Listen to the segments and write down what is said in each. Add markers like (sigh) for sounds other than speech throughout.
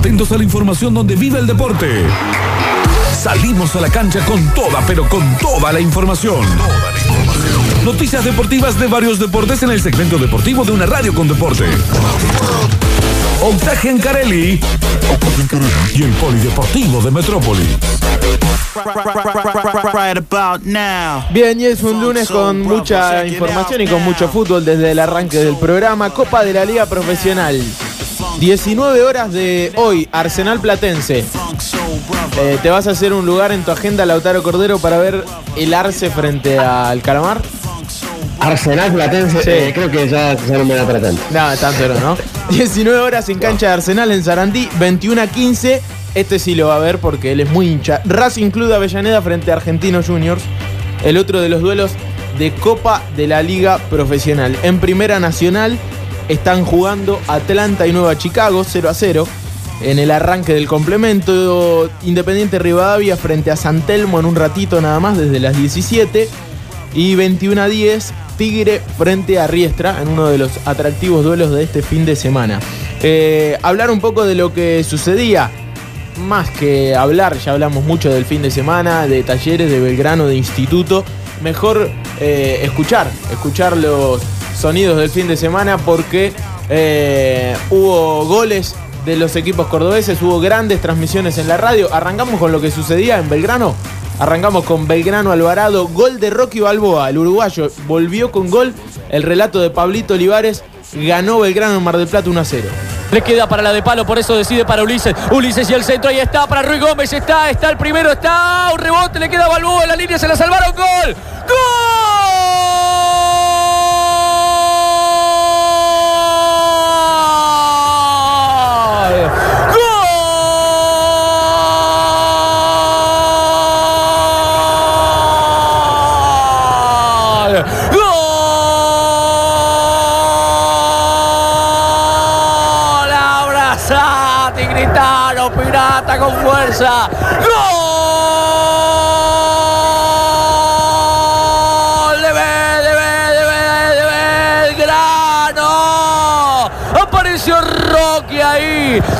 Atentos a la información donde vive el deporte. Salimos a la cancha con toda, pero con toda la información. Noticias deportivas de varios deportes en el segmento deportivo de una radio con deporte. Octaje en Carelli y el Polideportivo de Metrópolis. Bien, y es un lunes con mucha información y con mucho fútbol desde el arranque del programa. Copa de la Liga Profesional. 19 horas de hoy, Arsenal Platense. Eh, ¿Te vas a hacer un lugar en tu agenda, Lautaro Cordero, para ver el Arce frente al Calamar? Arsenal Platense, Sí. eh, creo que ya, ya no me da para tanto. No, tanto no, (laughs) ¿no? 19 horas en cancha de Arsenal en Sarandí, 21 a 15. Este sí lo va a ver porque él es muy hincha. Racing Club de Avellaneda frente a Argentinos Juniors. El otro de los duelos de Copa de la Liga Profesional. En Primera Nacional están jugando Atlanta y Nueva Chicago 0 a 0. En el arranque del complemento, Independiente Rivadavia frente a San Telmo en un ratito nada más, desde las 17. Y 21 a 10, Tigre frente a Riestra en uno de los atractivos duelos de este fin de semana. Eh, hablar un poco de lo que sucedía. Más que hablar, ya hablamos mucho del fin de semana, de talleres, de Belgrano, de instituto. Mejor eh, escuchar, escuchar los sonidos del fin de semana porque eh, hubo goles de los equipos cordobeses, hubo grandes transmisiones en la radio. Arrancamos con lo que sucedía en Belgrano. Arrancamos con Belgrano Alvarado, gol de Rocky Balboa, el uruguayo volvió con gol. El relato de Pablito Olivares ganó Belgrano en Mar del Plata 1 a 0. Le queda para la de palo, por eso decide para Ulises. Ulises y el centro, ahí está para Ruiz Gómez, está, está el primero, está un rebote, le queda a Balboa la línea, se la salvaron, gol. ¡Gol! Fuerza. ¡Gol!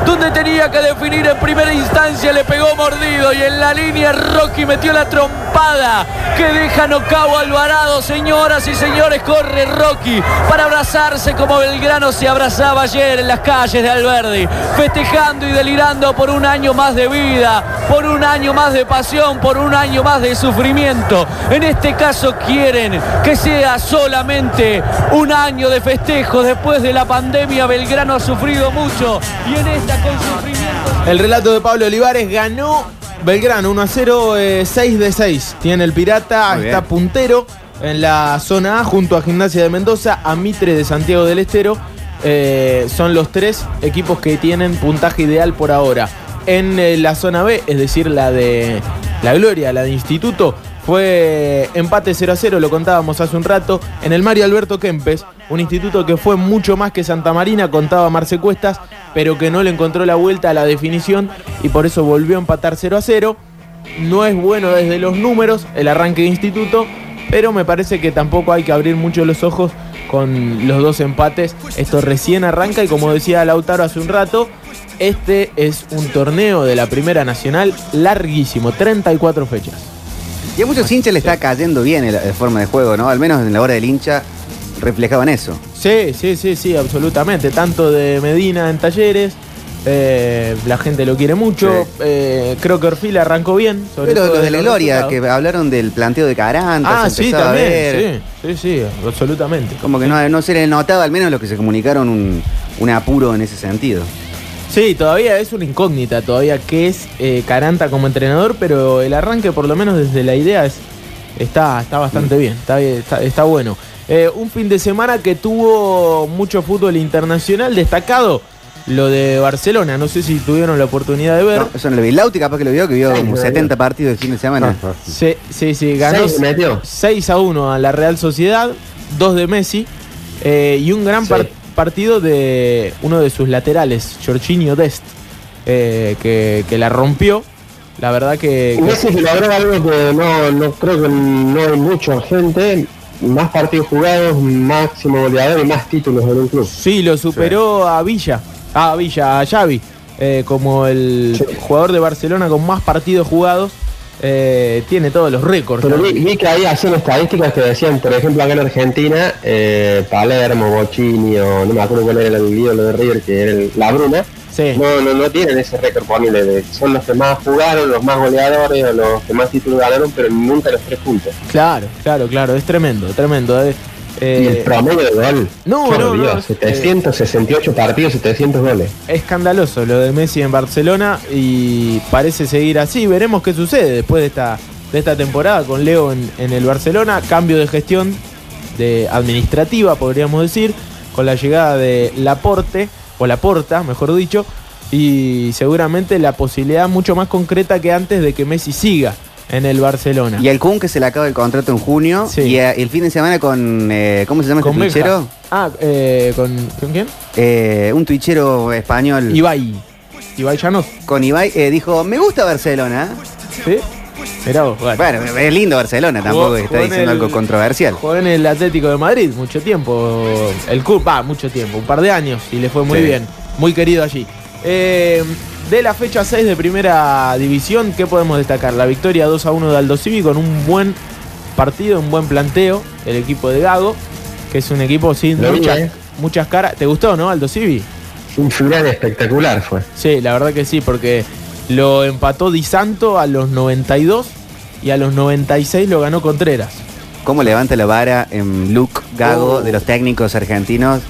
Donde tenía que definir en primera instancia, le pegó mordido y en la línea Rocky metió la trompada que deja Nocao Alvarado. Señoras y señores, corre Rocky para abrazarse como Belgrano se abrazaba ayer en las calles de Alberdi, festejando y delirando por un año más de vida, por un año más de pasión, por un año más de sufrimiento. En este caso quieren que sea solamente un año de festejo después de la pandemia. Belgrano ha sufrido mucho y en esta con sufrimiento. El relato de Pablo Olivares ganó Belgrano 1 a 0, 6 de 6. Tiene el Pirata, Muy está bien. puntero en la zona A junto a Gimnasia de Mendoza, a Mitre de Santiago del Estero. Eh, son los tres equipos que tienen puntaje ideal por ahora. En eh, la zona B, es decir, la de La Gloria, la de Instituto, fue empate 0 a 0, lo contábamos hace un rato, en el Mario Alberto Kempes, un instituto que fue mucho más que Santa Marina, contaba Marce Cuestas, pero que no le encontró la vuelta a la definición y por eso volvió a empatar 0 a 0. No es bueno desde los números el arranque de instituto, pero me parece que tampoco hay que abrir mucho los ojos con los dos empates. Esto recién arranca y como decía Lautaro hace un rato, este es un torneo de la Primera Nacional larguísimo, 34 fechas. Y a muchos hinchas le está cayendo bien la, forma de juego, ¿no? Al menos en la hora del hincha reflejaban eso. Sí, sí, sí, sí, absolutamente. Tanto de Medina en talleres, eh, la gente lo quiere mucho. Sí. eh, creo que Orfil arrancó bien. Sobre Pero todo los de la Gloria, que hablaron del planteo de Caranta, Ah, se sí, empezaba a ver. también. Sí, sí, sí, absolutamente. Como que no, no se le notaba, al menos los que se comunicaron, un, un apuro en ese sentido. Sí, todavía es una incógnita, todavía qué es eh, Caranta como entrenador, pero el arranque, por lo menos desde la idea, es, está, está bastante bien, está, bien, está, está bueno. Eh, un fin de semana que tuvo mucho fútbol internacional destacado, lo de Barcelona. No sé si tuvieron la oportunidad de ver. No, eso no lo vi. Lauti capaz que lo vio, que vio Sí, como lo 70 partidos el fin de semana. Sí, sí, sí, ganó Seis metió. 6 a 1 a la Real Sociedad, 2 de Messi eh, y un gran Sí. par- partido de uno de sus laterales, Jorginho Dest, eh, que, que la rompió. La verdad que, que- Messi que logró algo que no, no creo que no hay mucha gente. Más partidos jugados, máximo goleador y más títulos en un club. sí, lo superó a Villa, a Villa, a Xavi. eh, como el Sí. jugador de Barcelona con más partidos jugados. eh, tiene todos los récords. Pero ¿no? vi, vi que ahí hacían estadísticas que decían, por ejemplo, acá en Argentina, eh, Palermo, Bocini o no me acuerdo cuál era el ídolo de River, que era el- la Bruna, Sí. no, no, no tienen ese récord ponible de son los que más jugaron, los más goleadores o los que más títulos ganaron, pero nunca los tres juntos. Claro, claro, claro. Es tremendo, tremendo. eh. y el Eh, promedio de gol, no, no, Dios, no, 768 partidos, 700 goles. escandaloso lo de Messi en Barcelona y parece seguir así. Veremos qué sucede después de esta, de esta temporada con Leo en, en el Barcelona. Cambio de gestión de administrativa, podríamos decir, con la llegada de Laporte, o Laporta, mejor dicho, y seguramente la posibilidad mucho más concreta que antes de que Messi siga en el Barcelona. Y el Kun que se le acaba el contrato en junio. Sí. Y eh, el fin de semana con. eh, ¿Cómo se llama con este tuichero? Ah, eh, ¿con, ¿con quién? Eh, un tuichero español. Ibai. Ibai Llanos. Con Ibai eh, dijo: Me gusta Barcelona. ¿Sí? Mirá vos, bueno. Bueno, es lindo Barcelona, tampoco Jugó- está jugó diciendo el- algo controversial. Jugó en el Atlético de Madrid mucho tiempo. El club, va, mucho tiempo, un par de años y le fue muy Sí. bien. Muy querido allí. Eh, de la fecha 6 de primera división, ¿qué podemos destacar? La victoria 2 a 1 de Aldo Civi con un buen partido, un buen planteo. El equipo de Gago, que es un equipo sin Lo vi, eh. muchas caras. ¿Te gustó, no, Aldo Civi? Un final espectacular fue. Sí, la verdad que sí, porque lo empató Di Santo a los 92 y a los 96 lo ganó Contreras. ¿Cómo levanta la vara en Luke Gago Oh. de los técnicos argentinos?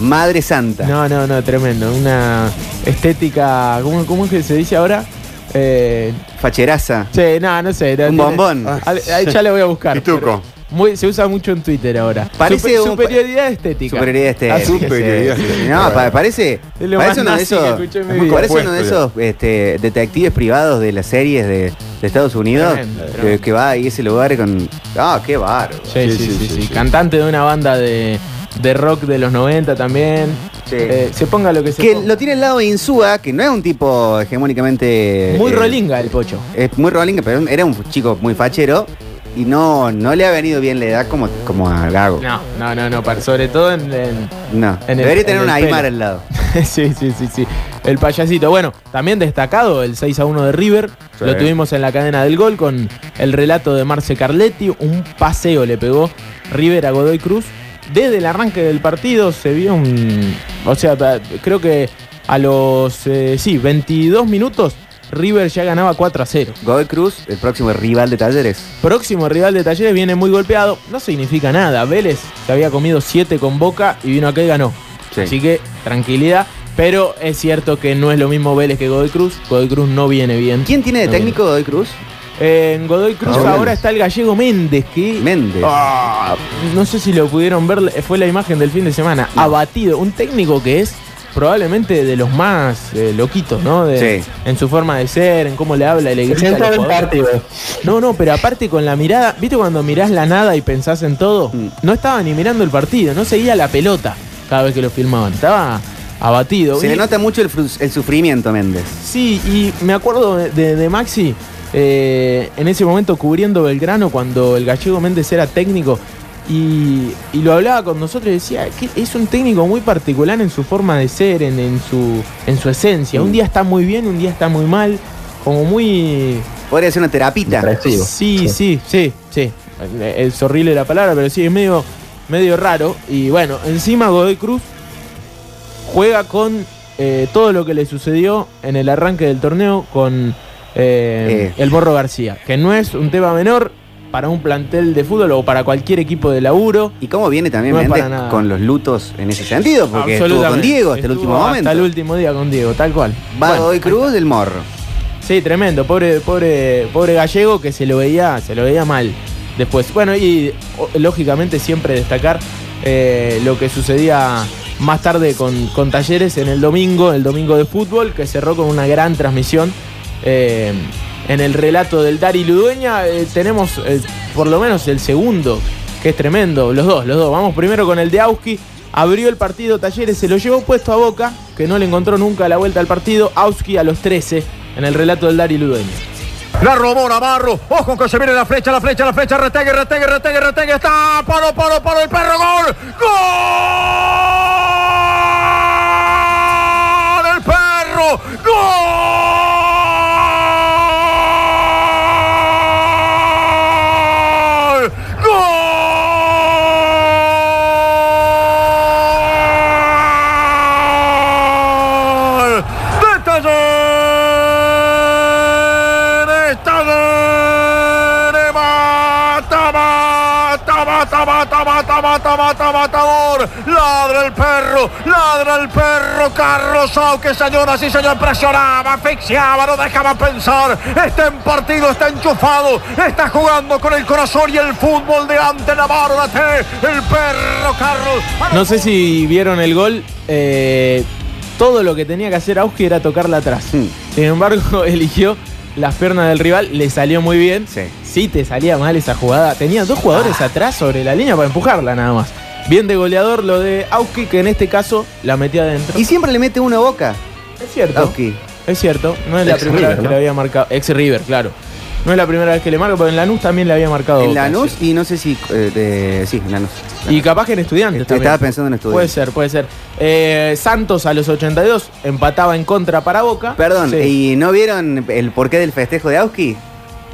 Madre Santa. No, no, no, tremendo. Una estética, ¿cómo, cómo es que se dice ahora? Eh, Facheraza. sí, no, no sé. no Un tiene- bombón. Ahí ya le voy a buscar. (laughs) Pituco. pero Muy, se usa mucho en Twitter ahora. Parece un- superioridad estética. Superioridad estética. Que- Superioridad estética. No, pa- parece, lo parece más uno de nazi que esos, escuché en mi Es muy vida. parece uno de esos este, detectives privados de las series de, de Estados Unidos Tremendo, que, tremendo. que va ahí a ese lugar con. Ah, qué bárbaro. Sí, sí, sí, sí, Cantante de una banda de, de rock de los 90 también. Sí. Eh, se ponga lo que se Que ponga. lo tiene al lado de Insúa, que no es un tipo hegemónicamente. Muy eh, rolinga el pocho. Es muy rolinga, pero era un chico muy fachero. Y no, no le ha venido bien la edad como, como a Gago. No, no, no, no, para- sobre todo en- en, No. En el- Debería en tener un Aymar pelo. al lado. (laughs) sí, sí, sí, sí. El payasito. Bueno, también destacado el 6 a 1 de River. Sí. Lo tuvimos en la cadena del gol con el relato de Marce Carletti. Un paseo le pegó River a Godoy Cruz. Desde el arranque del partido se vio un. O sea, creo que a los. eh, sí, 22 minutos. River ya ganaba 4 a 0. Godoy Cruz, el próximo rival de Talleres. Próximo rival de Talleres viene muy golpeado. No significa nada. Vélez se había comido 7 con Boca y vino acá y ganó. Sí. Así que tranquilidad. Pero es cierto que no es lo mismo Vélez que Godoy Cruz. Godoy Cruz no viene bien. ¿Quién tiene de No técnico Godoy Cruz? En Godoy Cruz Ah, ahora está el gallego Méndez. Que Méndez. Ah, no sé si lo pudieron ver. Fue la imagen del fin de semana. Abatido. Un técnico que es probablemente de los más eh, loquitos, ¿no? De- Sí. En su forma de ser, en cómo le habla le Se grita jugadores. partido. No, no, pero aparte con la mirada, ¿viste cuando mirás la nada y pensás en todo? Mm. No estaba ni mirando el partido, no seguía la pelota cada vez que lo filmaban. Estaba abatido. Se Y- le nota mucho el, sufrimiento, Méndez. Sí, y me acuerdo de, de- de Maxi eh, en ese momento cubriendo Belgrano cuando el gallego Méndez era técnico. Y, y lo hablaba con nosotros y decía que es un técnico muy particular en su forma de ser, en, en su, en su esencia. Un día está muy bien, un día está muy mal, como muy Podría ser una terapita. Sí, sí, sí, sí. Eh, Es horrible la palabra, pero sí, es medio, medio raro. Y bueno, encima Godoy Cruz juega con eh, todo lo que le sucedió en el arranque del torneo con eh, Eh. el Borro García, que no es un tema menor para un plantel de fútbol o para cualquier equipo de laburo. ¿Y cómo viene también No Méndez con los lutos en ese sentido? Porque estuvo con. Diego hasta el último momento. Hasta el último día con Diego, tal cual. Va Bueno, Godoy Cruz del morro. Sí, tremendo, pobre, pobre, pobre gallego que se lo veía, se lo veía mal después. Bueno, y lógicamente siempre destacar eh, lo que sucedía más tarde con, con Talleres en el domingo, el domingo de fútbol, que cerró con una gran transmisión. eh, en el relato del Dari Ludueña eh, tenemos eh, por lo menos el segundo, que es tremendo, los dos, los dos. Vamos primero con el de Auski. Abrió el partido Talleres, se lo llevó puesto a Boca, que no le encontró nunca la vuelta al partido. Auski a los 13 en el relato del Dari Ludueña. La robó Navarro. Ojo que se viene la flecha, la flecha, la flecha. Retegue, retegue, retegue, retegue. Está. Paro, paro, paro. El perro. Gol. Gol. El perro. ¡Gol! Mata, mata, mata, mata, mata, mata, matador! ¡Ladra el perro! ¡Ladra el perro! Carlos Auque, señoras y señores, presionaba, asfixiaba, no dejaba pensar. Está en partido, está enchufado, está jugando con el corazón y el fútbol de ante Navarro. Date, el perro, Carlos. No sé si vieron el gol. eh, todo lo que tenía que hacer Auski era tocarla atrás. Sin embargo, (laughs) eligió las piernas del rival, le salió muy bien. Sí. Sí, te salía mal esa jugada. Tenía dos jugadores atrás sobre la línea para empujarla nada más. Bien de goleador lo de Auski, que en este caso la metía adentro. Y siempre le mete uno a boca. es cierto. Auski. Es cierto. No es la primera River, vez que ¿no? le había marcado. Ex River, claro. No es la primera vez que le marca, pero en Lanús también le había marcado. En Lanús y no sé si. eh, de- sí, en Lanús. Y capaz que en estudiantes Estaba también. pensando en Estudiantes. Puede ser, puede ser. Eh, Santos a los 82 empataba en contra para Boca. Perdón, Sí. ¿y no vieron el porqué del festejo de Auski?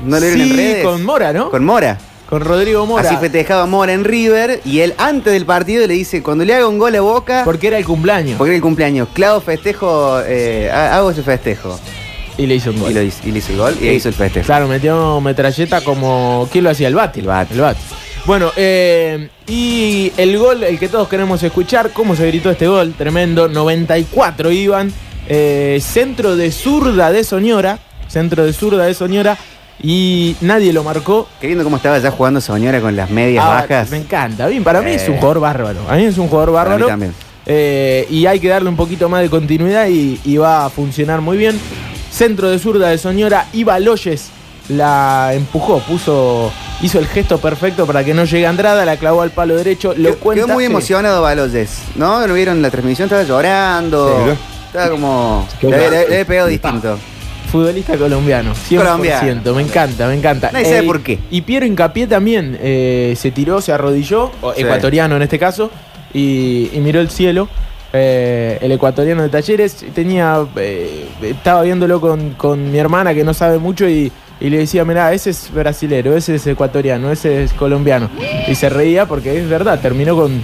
¿No lo vieron Sí, en redes? con Mora, ¿no? Con Mora. Con Rodrigo Mora. Así festejaba Mora en River y él antes del partido le dice, cuando le haga un gol a Boca, Porque era el cumpleaños. porque era el cumpleaños, clavo festejo, eh, ha- hago ese festejo. Y le hizo un gol. Y, lo hizo, y le hizo el gol y hizo el festejo. Claro, metió metralleta como. ¿Quién lo hacía? El Bati. El Bati. El Bati. Bueno, eh, y el gol, el que todos queremos escuchar, cómo se gritó este gol, tremendo, 94 iban, eh, centro de zurda de Soñora, centro de zurda de Soñora, y nadie lo marcó. Qué lindo cómo estaba ya jugando Soñora con las medias Ah, bajas. Me encanta, bien, para mí es un Eh. jugador bárbaro, a mí es un jugador Para mí bárbaro. también. Eh, y hay que darle un poquito más de continuidad y, y va a funcionar muy bien. Centro de zurda de Soñora, Iba Loyes la empujó, puso, hizo el gesto perfecto para que no llegue Andrada, la clavó al palo derecho, lo Quedó- cuenta. Quedó muy emocionado Baloyes, ¿no? ¿Lo vieron en la transmisión? Estaba llorando. Sí. Estaba como... (laughs) Le, le- había pegado distinto. Futbolista colombiano, 100%. Colombiano. Me encanta, me encanta. Nadie sabe por qué. Y Piero Incapié también eh, se tiró, se arrodilló, Sí. ecuatoriano en este caso, y, y miró el cielo. Eh, el ecuatoriano de Talleres tenía, eh, estaba viéndolo con, con mi hermana que no sabe mucho y, y le decía, mirá, ese es brasilero, ese es ecuatoriano, ese es colombiano. Y se reía porque es verdad, terminó con,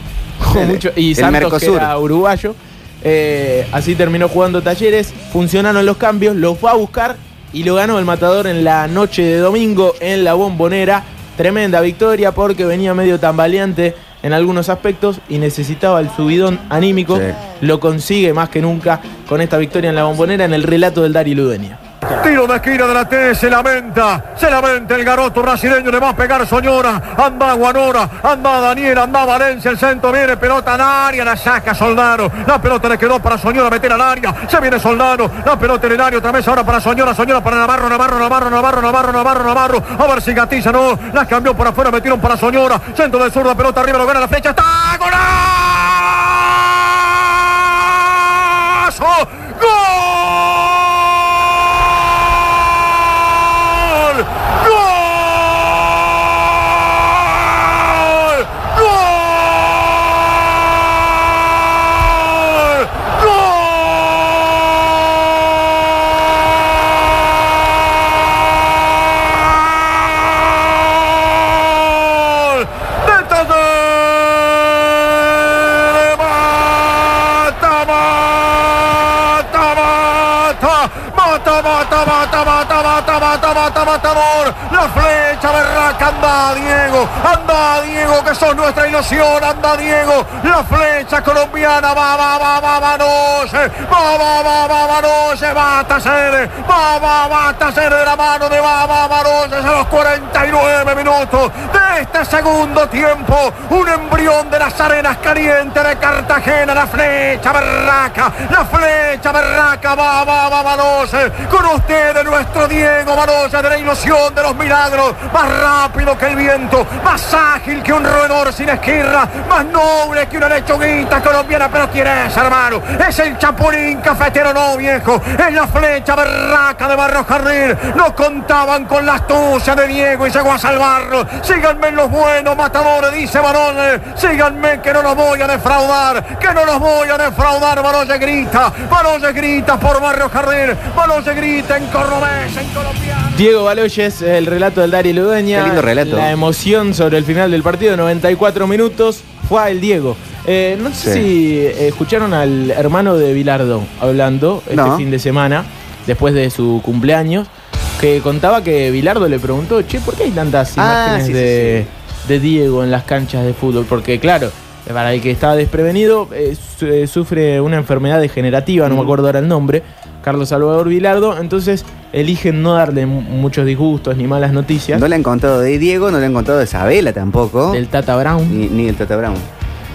mucho... Y el Santos que era uruguayo. Eh, así terminó jugando Talleres, funcionaron los cambios, los fue a buscar y lo ganó el Matador en la noche de domingo en la Bombonera. Tremenda victoria porque venía medio tambaleante en algunos aspectos y necesitaba el subidón anímico. Sí. Lo consigue más que nunca con esta victoria en la Bombonera en el relato del Dari Ludenia. Tiro de esquina de la T, se lamenta, se lamenta el garoto brasileño, le va a pegar Soñora, anda Guanora, anda Daniel, anda Valencia, el centro viene, pelota al área, la saca Soldano, la pelota le quedó para Soñora meter al área, se viene Soldano, la pelota en el área otra vez ahora para Soñora, Soñora para Navarro, Navarro, Navarro, Navarro, Navarro, Navarro, Navarro, a ver si gatiza, no, la cambió por afuera, metieron para Soñora, centro de zurda, pelota arriba, lo gana la flecha, está golazo, nuestra ilusión, anda Diego, la flecha colombiana, va, va, va, va, va, no se, va, va, va, va, va, no se, va a va, va, va, Talleres de la mano de va, va, va, no se, a los 49 minutos de este segundo tiempo, un embrión de las arenas calientes de Cartagena, la flecha berraca, la flecha berraca, va, va, va, va, no se, con ustedes nuestro Diego, Marolla de la ilusión de los milagros, más rápido que el viento, más ágil que un roedor sin esquirra, más noble que una lechuguita colombiana. Pero ¿quién es, hermano? Es el chapulín cafetero, no viejo. Es la flecha berraca de Barro Jardín. No contaban con la astucia de Diego y llegó a salvarlo. Síganme en los buenos matadores, dice Barone. Síganme que no los voy a defraudar, que no los voy a defraudar. Barolle grita, Barolle grita por Barrio Jardín, Barolle grita en Cordobés, en colombiano. Diego Baloyes, el relato del Dari Ludeña. Qué lindo relato. La emoción sobre el final del partido, 94 minutos. Fue el Diego. Eh, no sé Sí. si eh, escucharon al hermano de Bilardo hablando este No. fin de semana, después de su cumpleaños, que contaba que Bilardo le preguntó, che, ¿por qué hay tantas Ah, imágenes sí, sí, de, de Diego en las canchas de fútbol? Porque claro, para el que estaba desprevenido, eh, eh, sufre una enfermedad degenerativa, no me acuerdo ahora el nombre, Carlos Salvador Bilardo, entonces eligen no darle mu- muchos disgustos ni malas noticias No le han contado de Diego, no le han contado de Isabela tampoco. del Tata Brown. Ni, ni del Tata Brown.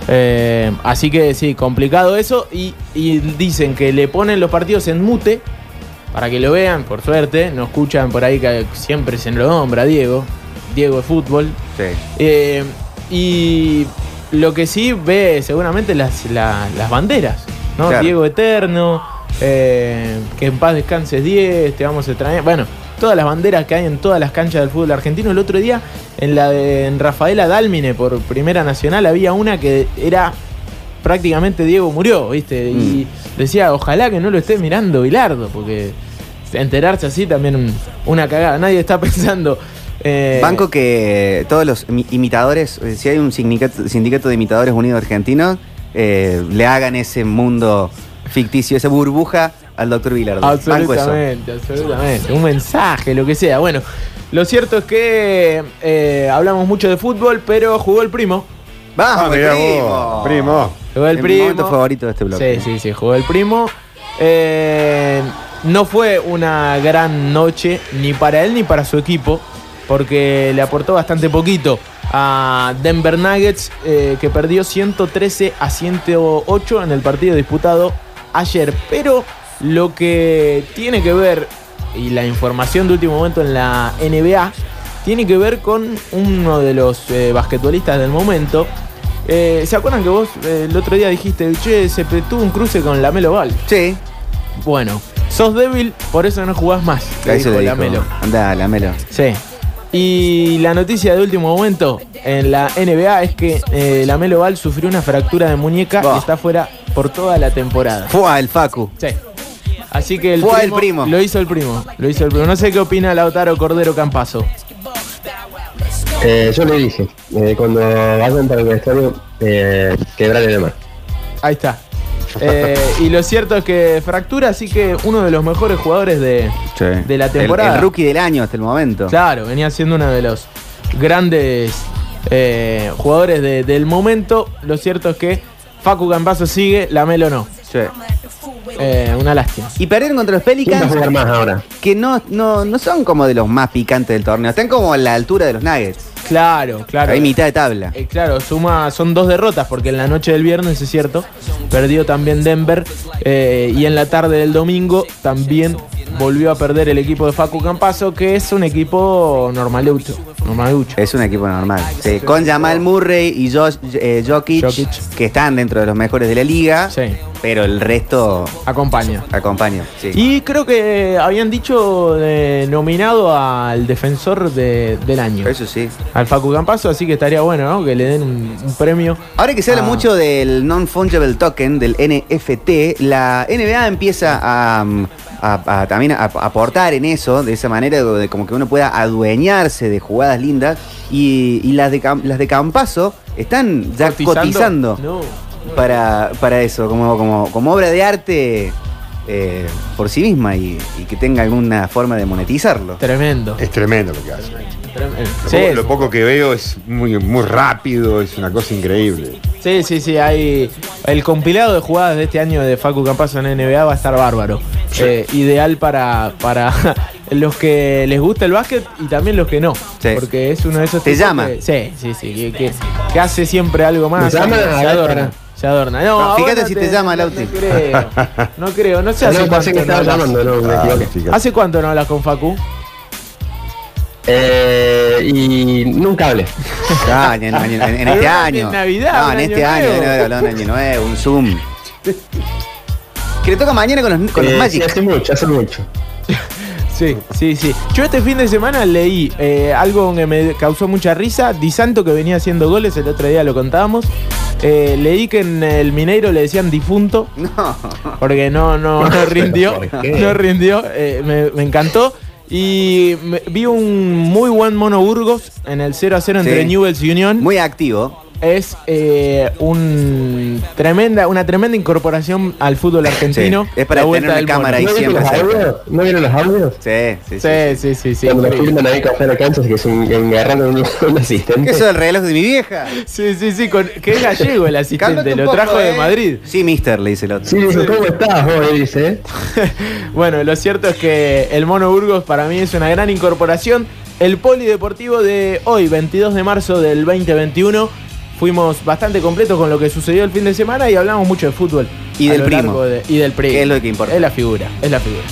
Eh, así que sí, complicado eso. Y, y dicen que le ponen los partidos en mute para que lo vean, por suerte. No escuchan por ahí que siempre se lo nombra Diego. Diego de fútbol. Sí. Eh, y lo que sí ve seguramente las, la- las banderas, ¿no? Claro. Diego Eterno, eh, que en paz descanses 10, te vamos a extrañar. Bueno, todas las banderas que hay en todas las canchas del fútbol argentino. El otro día, en la de en Rafaela Dálmine por Primera Nacional, había una que era prácticamente Diego murió, ¿viste? Y decía, ojalá que no lo esté mirando Bilardo, porque enterarse así también un- una cagada. Nadie está (laughs) pensando. eh, Banco que todos los imi- imitadores, eh, si hay un sindicato, sindicato de imitadores unidos argentinos, eh, le hagan ese mundo ficticio, esa burbuja al doctor Vilardo. Absolutamente, absolutamente. Un mensaje, lo que sea. Bueno, lo cierto es que eh, hablamos mucho de fútbol, pero jugó el primo. ¡Vamos, Ah, primo! vos, primo. Jugó el primo. momento favorito de este bloque. Sí, sí, sí, jugó el primo. Eh, no fue una gran noche ni para él ni para su equipo, porque le aportó bastante poquito a Denver Nuggets, eh, que perdió 113 a 108 en el partido disputado ayer. Pero lo que tiene que ver, y la información de último momento en la NBA, tiene que ver con uno de los eh, basquetbolistas del momento. Eh, ¿Se acuerdan que vos eh, el otro día dijiste, che, se tuvo un cruce con Lamelo Ball? Sí, Bueno, sos débil, por eso no jugás más, ahí se dijo dijo. Lamelo. Anda, Lamelo. Sí. Y la noticia de último momento en la NBA es que eh, Lamelo Ball sufrió una fractura de muñeca y está fuera por toda la temporada. Fue el Facu. Sí. Así que el Fue primo, el primo. Lo hizo el primo. Lo hizo el primo. No sé qué opina Lautaro Cordero Campazo. Eh, yo le dije, eh, cuando vayan para el estadio, eh, quebrarle la mano. Ahí está. Eh, y lo cierto es que fractura, así que uno de los mejores jugadores de, de la El- temporada. El, rookie del año hasta el momento. Claro, venía siendo uno de los grandes eh, jugadores de- del momento. Lo cierto es que Facu Campazo sigue, Lamelo no. Sí. Eh, una lástima. Y perdieron contra los ¿Quién va a Pelicans, jugar más ahora? que no, no, no son como de los más picantes del torneo. Están como a la altura de los Nuggets. Claro, claro. Ahí mitad de tabla. Eh, claro, suma, son dos derrotas, porque en la noche del viernes, es cierto, perdió también Denver. eh, y en la tarde del domingo también volvió a perder el equipo de Facu Campazo, que es un equipo normalucho. normalucho. Es un equipo normal. Sí, con Jamal Murray y Josh, eh, Jokic, Jokic. que están dentro de los mejores de la liga. Sí, Pero el resto acompaña. acompaña. Sí. Y creo que habían dicho eh, nominado al defensor de- del año, Eso sí. al Facu Campazo, así que estaría bueno, ¿no? Que le den un, un premio. Ahora que se habla Ah. mucho del non-fungible token, del NFT, la NBA empieza a, mm, a- a también a, a aportar en eso, de esa manera, de como que uno pueda adueñarse de jugadas lindas. Y, y las, de, Cam- las de Campazo están ya cotizando, No. para, para eso, como, como, como obra de arte eh, por sí misma y, y que tenga alguna forma de monetizarlo. Tremendo. Es tremendo lo que hace. tremendo. Lo, Sí, poco, lo poco que veo es muy, muy rápido, es una cosa increíble. Sí, sí, sí, hay el compilado de jugadas de este año de Facu Campazo en NBA va a estar bárbaro. Eh, ideal para, para (laughs) los que les gusta el básquet y también los que no. Sí. Porque es uno de esos Te tipos llama. que- sí, sí, sí, que, que- que hace siempre algo más. Se adorna. Se adorna. No, No, fíjate si te llama, Lauti. No creo. No creo, no sé hace No, cuánto que no llamando, no, me Ah. ¿Hace cuánto no hablas con Facu? Eh, y nunca hablé. Ah, en, en- en- en este en año. Navidad, No, un en año este año, nuevo. no hablado de un año nuevo, un Zoom. (laughs) Que le toca mañana con los, con los Eh, sí, Magic. hace mucho, hace mucho. (laughs) Sí, sí, sí. Yo este fin de semana leí eh, algo que me causó mucha risa. Di Santo que venía haciendo goles, el otro día lo contábamos. Eh, leí que en el Mineiro le decían difunto No. porque no, no, no (laughs) rindió. No rindió. eh, me, me encantó. Y me- vi un muy buen Mono Burgos en el 0 a 0 entre Sí. Newell's y Unión. Muy activo. Es eh, un tremenda, una tremenda incorporación al fútbol argentino. Sí, es para La vuelta tener Mono. cámara ahí ¿No siempre? ¿No vieron los audios? Sí, sí, sí. Sí, sí, sí. Cuando filman ahí con la cancha, que es un, un un, asistente. ¿Qué es eso del reloj de mi vieja? Sí, sí, sí, con- que es gallego el asistente, lo poco, trajo de eh. Madrid. Sí, mister, le dice el otro. Sí, dice, ¿cómo estás vos? Dice, ¿eh? (laughs) bueno, lo cierto es que el Mono Burgos para mí es una gran incorporación. El polideportivo de hoy, 22 de marzo del 2021, fuimos bastante completos con lo que sucedió el fin de semana y hablamos mucho de fútbol. Y del primo. de- y del primo. Que es lo que importa. Es la figura, es la figura.